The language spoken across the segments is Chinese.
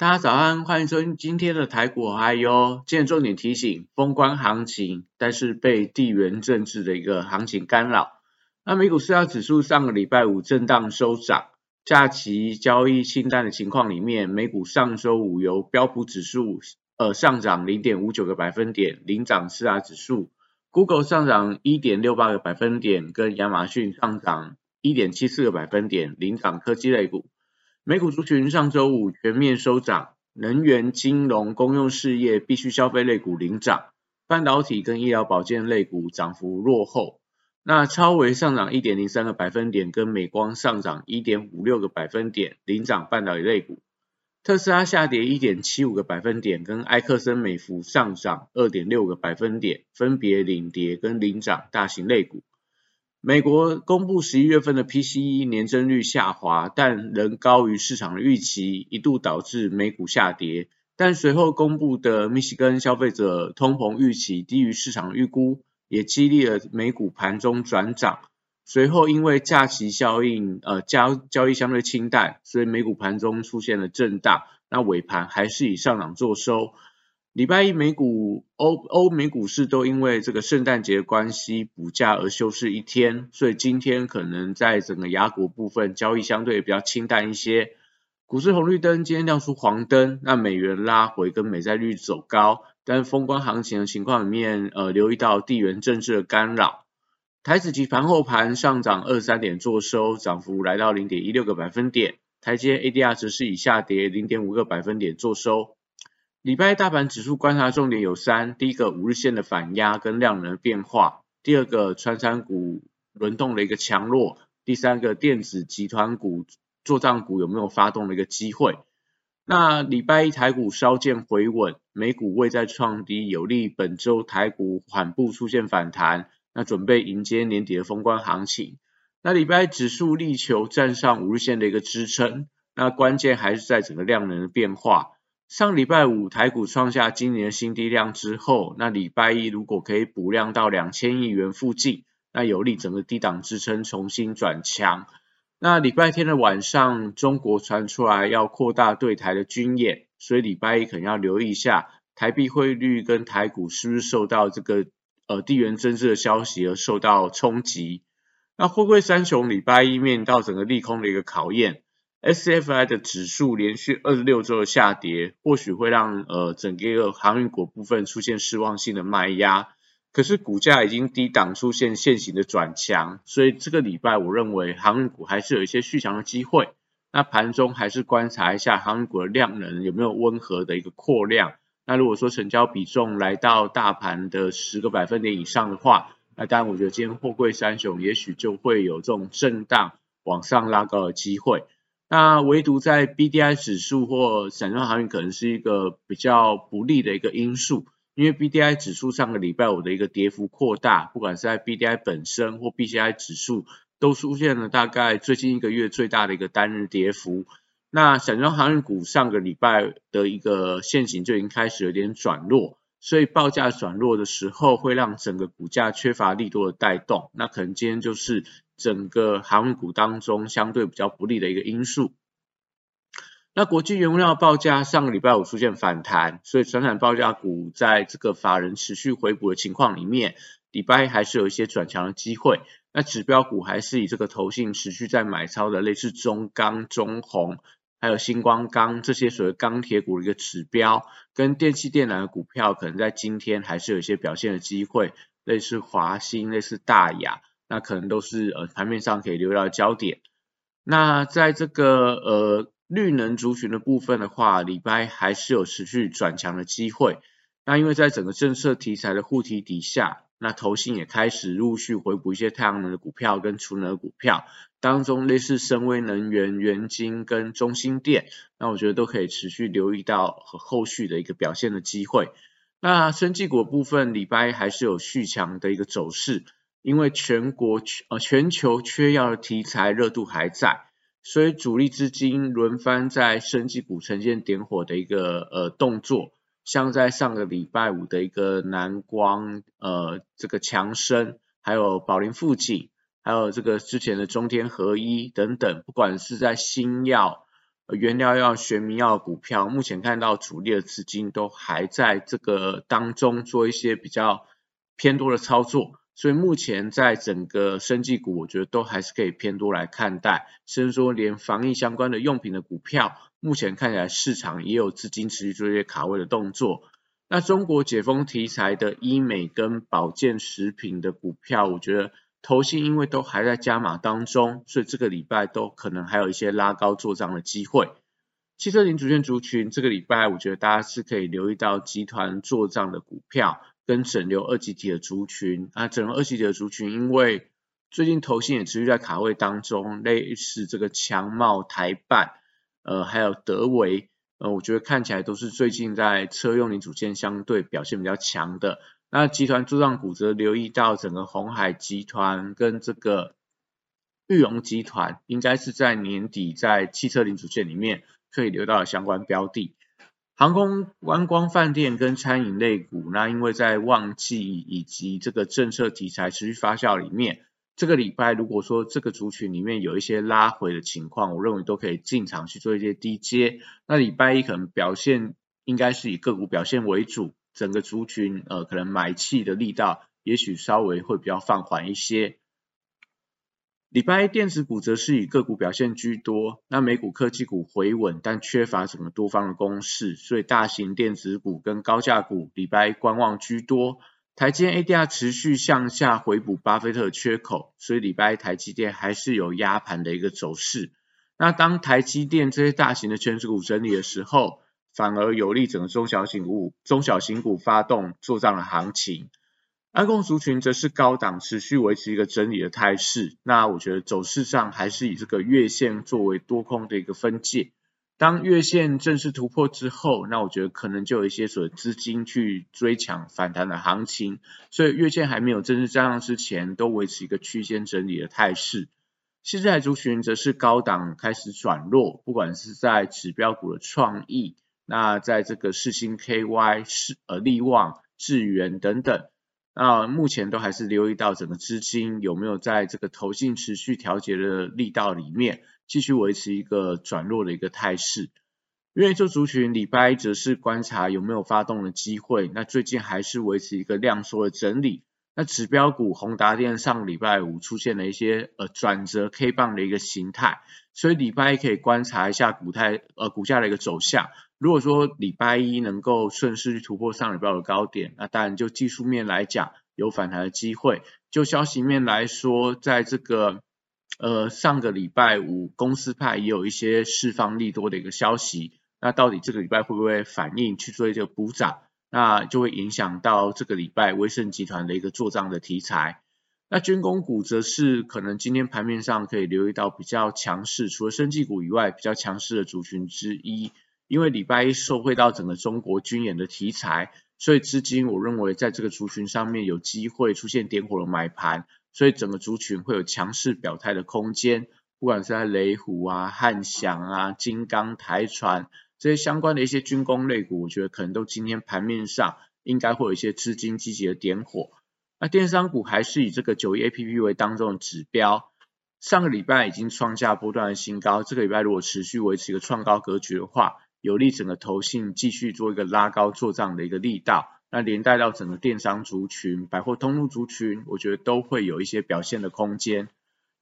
大家早安，欢迎收听今天的台股嗨哟。今天重点提醒，封关行情，但是被地缘政治的一个行情干扰。那美股四大指数上个礼拜五震荡收涨，假期交易清淡的情况里面，美股上周五由标普指数呃上涨零点五九个百分点，领涨四大指数；Google 上涨一点六八个百分点，跟亚马逊上涨一点七四个百分点，领涨科技类股。美股族群上周五全面收涨，能源、金融、公用事业、必需消费类股领涨，半导体跟医疗保健类股涨幅落后。那超微上涨一点零三个百分点，跟美光上涨一点五六个百分点，领涨半导体类股。特斯拉下跌一点七五个百分点，跟埃克森美孚上涨二点六个百分点，分别领跌跟领涨大型类股。美国公布十一月份的 PCE 年增率下滑，但仍高于市场的预期，一度导致美股下跌。但随后公布的密西根消费者通膨预期低于市场预估，也激励了美股盘中转涨。随后因为假期效应，呃交交易相对清淡，所以美股盘中出现了震荡。那尾盘还是以上涨作收。礼拜一美股欧欧美股市都因为这个圣诞节关系补假而休市一天，所以今天可能在整个雅股部分交易相对比较清淡一些。股市红绿灯今天亮出黄灯，那美元拉回跟美债率走高，但是封关行情的情况里面，呃留意到地缘政治的干扰。台子期盘后盘上涨二三点做收，涨幅来到零点一六个百分点。台阶 ADR 则是以下跌零点五个百分点做收。礼拜大盘指数观察重点有三：第一个五日线的反压跟量能的变化；第二个穿山股轮动的一个强弱；第三个电子集团股做账股有没有发动的一个机会。那礼拜一台股稍见回稳，美股未再创低，有利本周台股缓步出现反弹，那准备迎接年底的封关行情。那礼拜指数力求站上五日线的一个支撑，那关键还是在整个量能的变化。上礼拜五台股创下今年新低量之后，那礼拜一如果可以补量到两千亿元附近，那有利整个低档支撑重新转强。那礼拜天的晚上，中国传出来要扩大对台的军演，所以礼拜一可能要留意一下台币汇率跟台股是不是受到这个呃地缘政治的消息而受到冲击。那货柜三雄礼拜一面到整个利空的一个考验。S F I 的指数连续二十六周的下跌，或许会让呃整个个航运股部分出现失望性的卖压。可是股价已经低档出现现行的转强，所以这个礼拜我认为航运股还是有一些续强的机会。那盘中还是观察一下航运股的量能有没有温和的一个扩量。那如果说成交比重来到大盘的十个百分点以上的话，那当然我觉得今天货柜三雄也许就会有这种震荡往上拉高的机会。那唯独在 B D I 指数或散装航运可能是一个比较不利的一个因素，因为 B D I 指数上个礼拜五的一个跌幅扩大，不管是在 B D I 本身或 B C I 指数都出现了大概最近一个月最大的一个单日跌幅。那散装航运股上个礼拜的一个现形就已经开始有点转弱，所以报价转弱的时候会让整个股价缺乏力度的带动，那可能今天就是。整个航运股当中相对比较不利的一个因素。那国际原物料报价上个礼拜五出现反弹，所以传统报价股在这个法人持续回补的情况里面，礼拜还是有一些转强的机会。那指标股还是以这个投信持续在买超的，类似中钢、中红，还有星光钢这些所谓钢铁股的一个指标，跟电气电缆的股票，可能在今天还是有一些表现的机会，类似华兴、类似大雅。那可能都是呃盘面上可以留意到焦点。那在这个呃绿能族群的部分的话，礼拜还是有持续转强的机会。那因为在整个政策题材的护体底下，那投信也开始陆续回补一些太阳能的股票跟储能的股票，当中类似深威能源、元晶跟中心电，那我觉得都可以持续留意到和后续的一个表现的机会。那生技股部分礼拜还是有续强的一个走势。因为全国呃全球缺药的题材热度还在，所以主力资金轮番在生技股呈现点火的一个呃动作，像在上个礼拜五的一个南光呃这个强生，还有宝林富锦，还有这个之前的中天合一等等，不管是在新药。原料药、玄名药股票，目前看到主力的资金都还在这个当中做一些比较偏多的操作，所以目前在整个生技股，我觉得都还是可以偏多来看待，甚至说连防疫相关的用品的股票，目前看起来市场也有资金持续做一些卡位的动作。那中国解封题材的医美跟保健食品的股票，我觉得。投信因为都还在加码当中，所以这个礼拜都可能还有一些拉高做账的机会。汽车零组件族群这个礼拜，我觉得大家是可以留意到集团做账的股票跟整流二级体的族群。啊，整流二级体的族群，因为最近投信也持续在卡位当中，类似这个强茂、台办，呃，还有德维，呃，我觉得看起来都是最近在车用零组件相对表现比较强的。那集团做账股则留意到整个红海集团跟这个玉龙集团，应该是在年底在汽车零组件里面可以留到相关标的。航空、观光、饭店跟餐饮类股，那因为在旺季以及这个政策题材持续发酵里面，这个礼拜如果说这个族群里面有一些拉回的情况，我认为都可以进场去做一些低接。那礼拜一可能表现应该是以个股表现为主。整个族群呃，可能买气的力道也许稍微会比较放缓一些。礼拜一电子股则是以个股表现居多，那美股科技股回稳，但缺乏什么多方的攻势，所以大型电子股跟高价股礼拜一观望居多。台积电 ADR 持续向下回补巴菲特缺口，所以礼拜一台积电还是有压盘的一个走势。那当台积电这些大型的全值股整理的时候，反而有利整个中小型股、中小型股发动做账的行情，安控族群则是高档持续维持一个整理的态势。那我觉得走势上还是以这个月线作为多空的一个分界。当月线正式突破之后，那我觉得可能就有一些所资金去追抢反弹的行情。所以月线还没有正式站上之前，都维持一个区间整理的态势。现在族群则是高档开始转弱，不管是在指标股的创意。那在这个世星 KY 是呃利旺智源等等，那目前都还是留意到整个资金有没有在这个投信持续调节的力道里面，继续维持一个转弱的一个态势。愿意做族群礼拜则是观察有没有发动的机会，那最近还是维持一个量缩的整理。那指标股宏达电上礼拜五出现了一些呃转折 K 棒的一个形态，所以礼拜一可以观察一下股态呃股价的一个走向。如果说礼拜一能够顺势去突破上礼拜的高点，那当然就技术面来讲有反弹的机会。就消息面来说，在这个呃上个礼拜五，公司派也有一些释放利多的一个消息。那到底这个礼拜会不会反应去做一个补涨？那就会影响到这个礼拜威盛集团的一个做账的题材。那军工股则是可能今天盘面上可以留意到比较强势，除了生技股以外比较强势的族群之一。因为礼拜一受惠到整个中国军演的题材，所以资金我认为在这个族群上面有机会出现点火的买盘，所以整个族群会有强势表态的空间。不管是在雷虎啊、汉翔啊、金刚、台船这些相关的一些军工类股，我觉得可能都今天盘面上应该会有一些资金积极的点火。那电商股还是以这个九一 A P P 为当中的指标，上个礼拜已经创下波段的新高，这个礼拜如果持续维持一个创高格局的话，有利整个投信继续做一个拉高做账的一个力道，那连带到整个电商族群、百货通路族群，我觉得都会有一些表现的空间。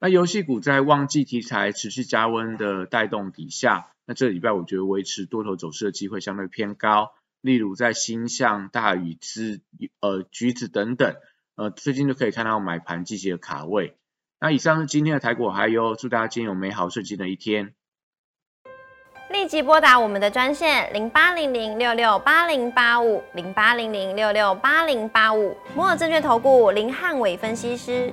那游戏股在旺季题材持续加温的带动底下，那这礼拜我觉得维持多头走势的机会相对偏高。例如在星象、大宇之、呃橘子等等，呃最近就可以看到买盘积极的卡位。那以上是今天的台股，还有祝大家今天有美好顺心的一天。立即拨打我们的专线零八零零六六八零八五零八零零六六八零八五摩尔证券投顾林汉伟分析师。